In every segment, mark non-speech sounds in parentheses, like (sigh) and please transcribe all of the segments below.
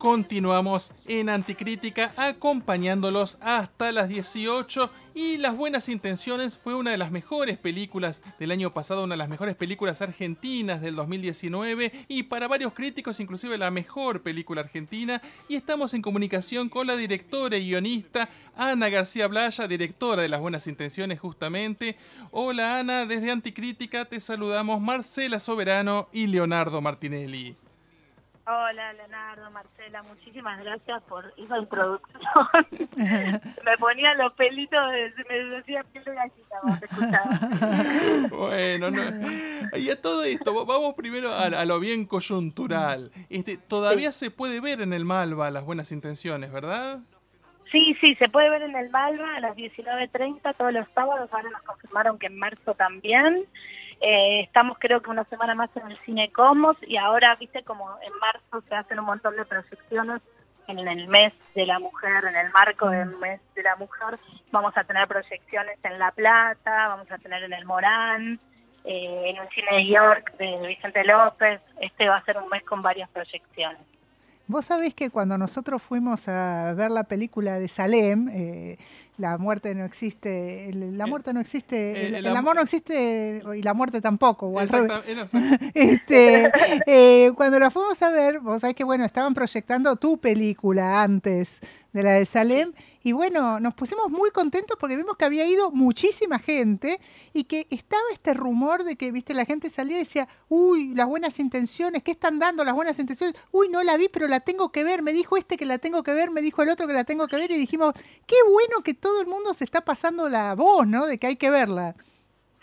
Continuamos en Anticrítica acompañándolos hasta las 18 y Las Buenas Intenciones fue una de las mejores películas del año pasado, una de las mejores películas argentinas del 2019 y para varios críticos inclusive la mejor película argentina y estamos en comunicación con la directora y guionista Ana García Blaya, directora de Las Buenas Intenciones justamente. Hola Ana, desde Anticrítica te saludamos Marcela Soberano y Leonardo Martinelli. Hola Leonardo, Marcela, muchísimas gracias por esa introducción. (laughs) me ponía los pelitos, me decía piel de gallina Bueno, no. (laughs) y a todo esto, vamos primero a, lo bien coyuntural. Este, todavía se puede ver en el Malva las buenas intenciones, ¿verdad? Sí, sí, se puede ver en el Malva a las 19.30 todos los sábados, ahora nos confirmaron que en marzo también. Eh, estamos creo que una semana más en el Cine Comos y ahora, viste, como en marzo se hacen un montón de proyecciones en el mes de la mujer, en el marco del mes de la mujer, vamos a tener proyecciones en La Plata, vamos a tener en el Morán, eh, en el Cine de York de Vicente López. Este va a ser un mes con varias proyecciones. Vos sabés que cuando nosotros fuimos a ver la película de Salem, eh, la muerte no existe, la eh, muerte no existe, el, amor no existe y la muerte tampoco. (laughs) este, eh, cuando la fuimos a ver, vos sabés que bueno, estaban proyectando tu película antes de la de Salem. Y bueno, nos pusimos muy contentos porque vimos que había ido muchísima gente y que estaba este rumor de que, viste, la gente salía y decía, uy, las buenas intenciones, ¿qué están dando las buenas intenciones? Uy, no la vi, pero la tengo que ver. Me dijo este que la tengo que ver, me dijo el otro que la tengo que ver y dijimos, qué bueno que todo el mundo se está pasando la voz, ¿no? De que hay que verla.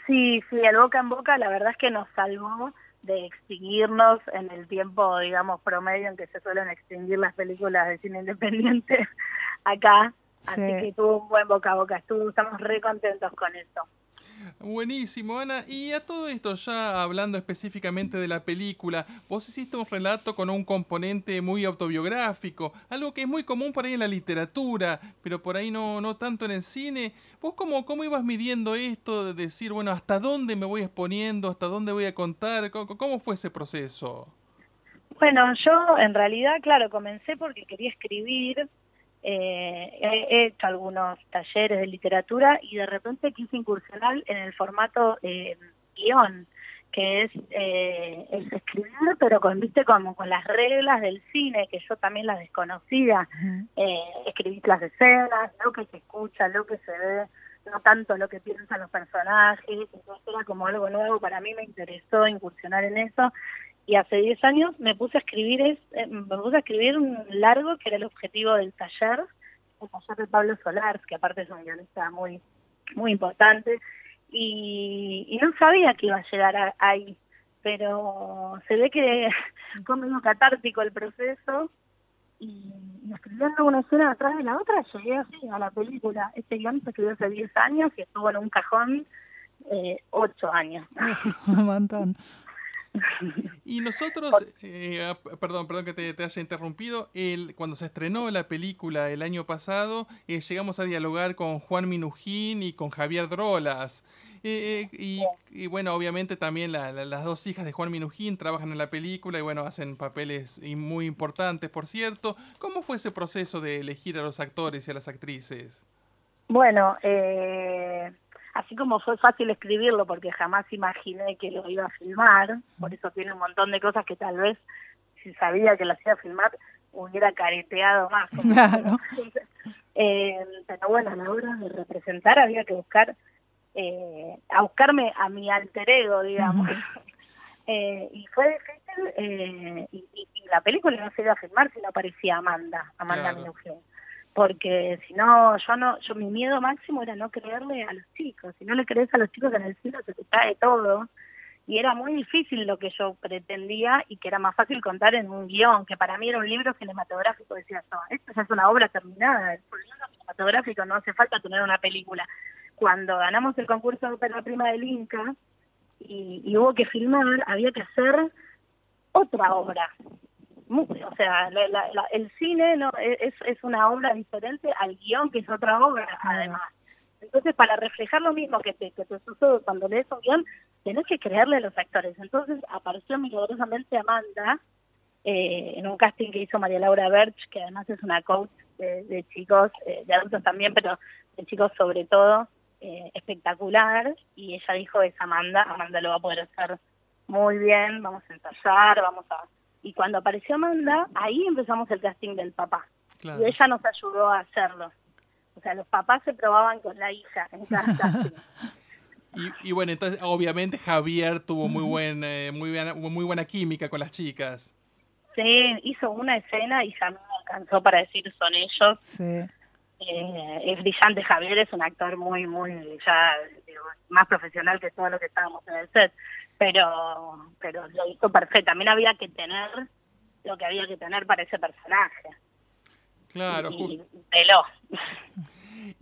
Sí, sí, el boca en boca la verdad es que nos salvó de extinguirnos en el tiempo, digamos, promedio en que se suelen extinguir las películas de cine independiente (laughs) acá. Así que tuvo un buen boca a boca, estamos re contentos con eso. Buenísimo, Ana. Y a todo esto, ya hablando específicamente de la película, vos hiciste un relato con un componente muy autobiográfico, algo que es muy común por ahí en la literatura, pero por ahí no, no tanto en el cine. ¿Vos cómo, cómo ibas midiendo esto de decir, bueno, hasta dónde me voy exponiendo, hasta dónde voy a contar? ¿Cómo, cómo fue ese proceso? Bueno, yo en realidad, claro, comencé porque quería escribir eh, he hecho algunos talleres de literatura y de repente quise incursionar en el formato eh, guion, que es, eh, escribir, pero con, viste, como con las reglas del cine, que yo también las desconocía. eh, escribir las escenas, lo que se escucha, lo que se ve, no tanto lo que piensan los personajes, entonces era como algo nuevo, para mí me interesó incursionar en eso y hace 10 años me puse a escribir es, eh, me puse a escribir un largo que era el objetivo del taller, el taller de Pablo Solars, que aparte es un guionista muy, muy importante, y, no sabía que iba a llegar ahí, pero se ve que (laughs) fue medio catártico el proceso, y, escribiendo una escena atrás de la otra llegué así a la película. Este guion se escribió hace 10 años y estuvo en un cajón eh, 8 años. (laughs) un montón. Y nosotros, eh, ah, perdón, perdón que te, haya interrumpido, el, cuando se estrenó la película el año pasado, eh, llegamos a dialogar con Juan Minujín y con Javier Drolas. Eh, y, bueno, obviamente también las dos hijas de Juan Minujín trabajan en la película y bueno, hacen papeles muy importantes, por cierto. ¿Cómo fue ese proceso de elegir a los actores y a las actrices? Bueno, eh, así como fue fácil escribirlo porque jamás imaginé que lo iba a filmar, por eso tiene un montón de cosas que tal vez si sabía que las iba a filmar hubiera careteado más. (laughs) Claro. (laughs) Eh, pero bueno, a la hora de representar había que buscar, eh, a buscarme a mi alter ego, digamos. (laughs) eh, y fue difícil, eh, y, la película no se iba a filmar si no aparecía Amanda, Amanda claro porque si no, yo no, yo mi miedo máximo era no creerle a los chicos, si no le crees a los chicos en el cielo se te cae todo, y era muy difícil lo que yo pretendía y que era más fácil contar en un guion, que para mí era un libro cinematográfico, decía yo, esto ya es una obra terminada, un libro cinematográfico, no hace falta tener una película. Cuando ganamos el concurso de ópera prima del Inca y hubo que filmar, había que hacer otra obra, o sea, el cine no es, es una obra diferente al guion, que es otra obra, además. Entonces, para reflejar lo mismo que te, que te sucede cuando lees un guion, tenés que creerle a los actores. Entonces, apareció milagrosamente Amanda, eh, en un casting que hizo María Laura Berch, que además es una coach de, chicos, eh, de adultos también, pero de chicos sobre todo, eh, espectacular. Y ella dijo, es Amanda, Amanda lo va a poder hacer muy bien, vamos a ensayar, vamos a... Y cuando apareció Amanda, ahí empezamos el casting del papá. Y ella nos ayudó a hacerlo. O sea, los papás se probaban con la hija en cada (laughs) casting. Y, bueno, entonces obviamente Javier tuvo muy buen, muy, buena, muy buena química con las chicas. Sí, hizo una escena y ya no alcanzó para decir son ellos. Sí. Eh, es brillante Javier, es un actor muy, muy, ya más profesional que todo lo que estábamos en el set, pero, pero lo hizo perfecto. También había que tener lo que había que tener para ese personaje. Claro, y, y peló.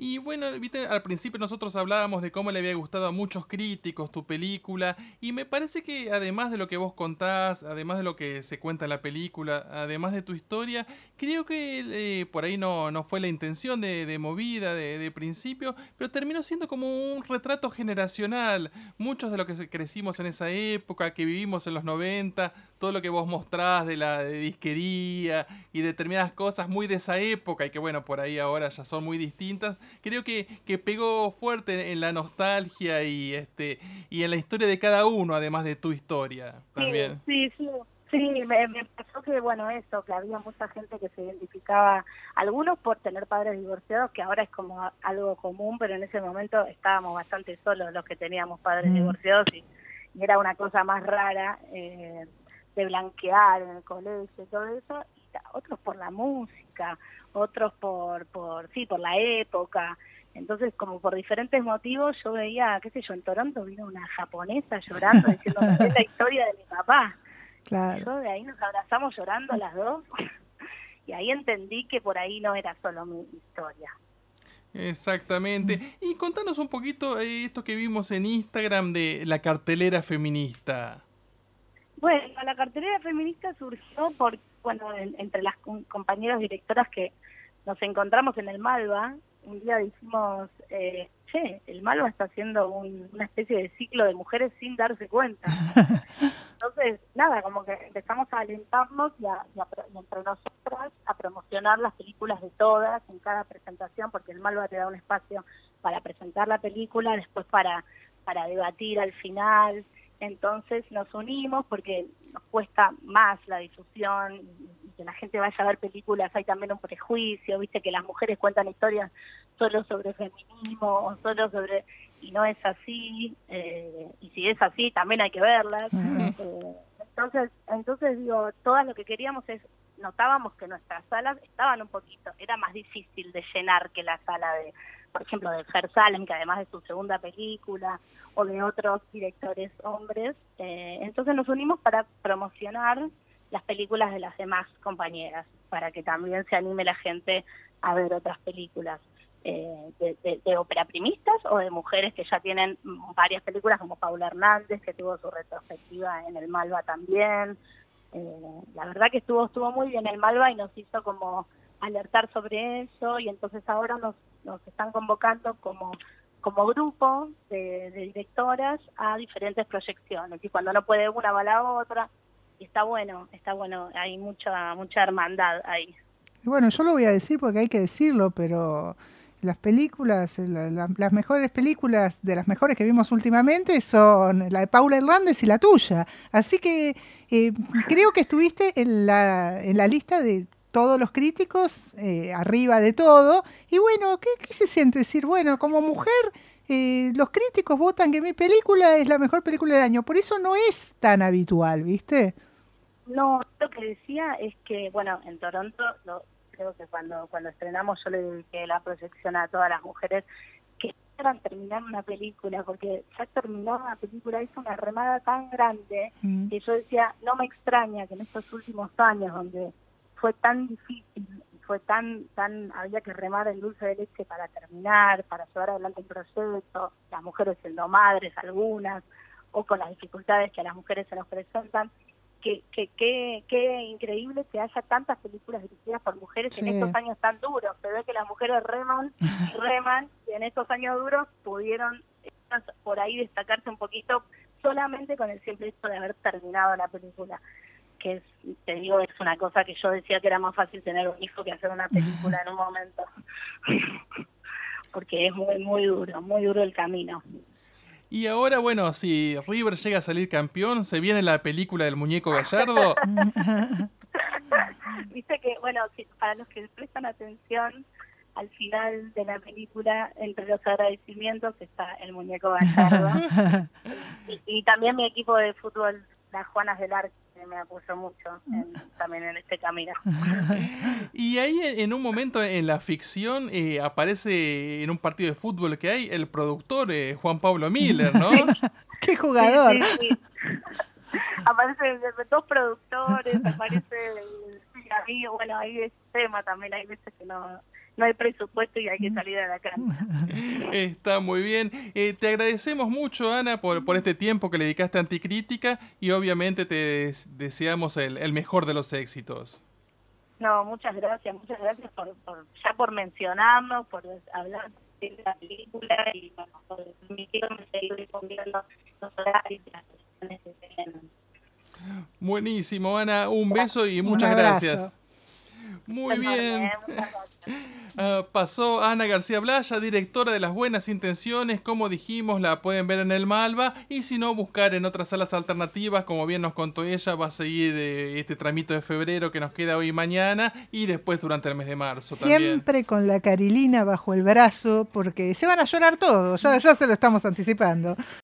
Y bueno, viste, al principio nosotros hablábamos de cómo le había gustado a muchos críticos tu película y me parece que además de lo que vos contás, además de lo que se cuenta en la película, además de tu historia, creo que eh, por ahí no, no fue la intención de, movida de, de, principio, pero terminó siendo como un retrato generacional. Muchos de los que crecimos en esa época, que vivimos en los 90, todo lo que vos mostrás de la disquería y determinadas cosas muy de esa época y que bueno, por ahí ahora ya son muy distintas, creo que, que pegó fuerte en la nostalgia y este y en la historia de cada uno, además de tu historia también. Sí, sí, sí. me, pasó que, bueno, eso, que había mucha gente que se identificaba, algunos por tener padres divorciados, que ahora es como algo común, pero en ese momento estábamos bastante solos los que teníamos padres mm. divorciados y, y, era una cosa más rara. Eh, de blanquear en el colegio y todo eso, y otros por la música, otros por, por, sí, por la época. Entonces, como por diferentes motivos, yo veía, qué sé yo, en Toronto vino una japonesa llorando diciendo es la (laughs) historia de mi papá. Claro. Yo de ahí nos abrazamos llorando las dos (laughs) y ahí entendí que por ahí no era solo mi historia. Exactamente. Y contanos un poquito eh, esto que vimos en Instagram de la cartelera feminista. Bueno, la cartelera feminista surgió por, bueno, entre las compañeras directoras que nos encontramos en el Malva, un día dijimos, eh, che, el Malva está haciendo una especie de ciclo de mujeres sin darse cuenta. (laughs) Entonces, nada, como que empezamos a alentarnos y, entre nosotras a promocionar las películas de todas en cada presentación, porque el Malva te da un espacio para presentar la película, después para, para debatir al final, entonces nos unimos porque nos cuesta más la difusión y que la gente vaya a ver películas. Hay también un prejuicio, viste que las mujeres cuentan historias solo sobre feminismo o solo sobre... Y no es así, eh, y si es así también hay que verlas. Eh, entonces, entonces digo, todas lo que queríamos es, notábamos que nuestras salas estaban un poquito, era más difícil de llenar que la sala de, por ejemplo, de Fer Salem, que además de su segunda película, o de otros directores hombres. Eh, entonces nos unimos para promocionar las películas de las demás compañeras, para que también se anime la gente a ver otras películas. Eh, de, de, ópera primistas o de mujeres que ya tienen varias películas como Paula Hernández que tuvo su retrospectiva en el Malva también eh, la verdad que estuvo estuvo muy bien el Malva y nos hizo como alertar sobre eso y entonces ahora nos nos están convocando como, como grupo de, directoras a diferentes proyecciones y cuando no puede una va la otra y está bueno, está bueno, hay mucha, mucha hermandad ahí. Bueno, yo lo voy a decir porque hay que decirlo, pero las películas, las mejores películas de las mejores que vimos últimamente son la de Paula Hernández y la tuya. Así que eh, creo que estuviste en la, en la lista de todos los críticos eh, arriba de todo. Y bueno, ¿qué, se siente decir? Bueno, como mujer, eh, los críticos votan que mi película es la mejor película del año. Por eso no es tan habitual, ¿viste? No, lo que decía es que, bueno, en Toronto, creo que cuando, cuando estrenamos yo le dediqué la proyección a todas las mujeres que esperan terminar una película, porque ya terminó una película, hizo una remada tan grande mm. que yo decía, no me extraña que en estos últimos años donde fue tan difícil, fue tan, tan, había que remar el dulce de leche para terminar, para llevar adelante el proceso, las mujeres siendo madres algunas, o con las dificultades que a las mujeres se nos presentan, que, que, que, increíble que haya tantas películas dirigidas por mujeres en estos años tan duros. Se ve que las mujeres reman, (laughs) reman, y en estos años duros pudieron por ahí destacarse un poquito solamente con el simple hecho de haber terminado la película que es, te digo, es una cosa que yo decía que era más fácil tener un hijo que hacer una película en un momento. (laughs) Porque es muy, muy duro, muy duro el camino. Y ahora, bueno, si River llega a salir campeón, ¿se viene la película del muñeco Gallardo? (laughs) Viste que, bueno, para los que prestan atención, al final de la película, entre los agradecimientos, está el muñeco Gallardo. (laughs) y, también mi equipo de fútbol, las Juanas del Arco me apoyó mucho también en este camino. (laughs) y ahí en un momento en la ficción eh, aparece en un partido de fútbol que hay el productor eh, Juan Pablo Miller, ¿no? (laughs) ¡Qué jugador! aparecen dos productores, aparece mí, bueno, hay ese tema también, hay veces que no, no hay presupuesto y hay que salir a la cancha. (laughs) Está muy bien. Eh, te agradecemos mucho, Ana, por, por este tiempo que le dedicaste a Anticrítica y obviamente te deseamos el, mejor de los éxitos. No, muchas gracias, muchas gracias por, ya por mencionarnos, por hablar de la película y por permitirme seguir difundiendo los horarios y las que Buenísimo, Ana. Un beso y muchas gracias. Muy bien. (laughs) Ah, pasó Ana García Blaya, directora de Las Buenas Intenciones. Como dijimos, la pueden ver en el Malva. Y si no, buscar en otras salas alternativas. Como bien nos contó ella, va a seguir eh, este tramito de febrero que nos queda hoy y mañana. Y después durante el mes de marzo Siempre con la carilina bajo el brazo, porque se van a llorar todos. Ya se lo estamos anticipando.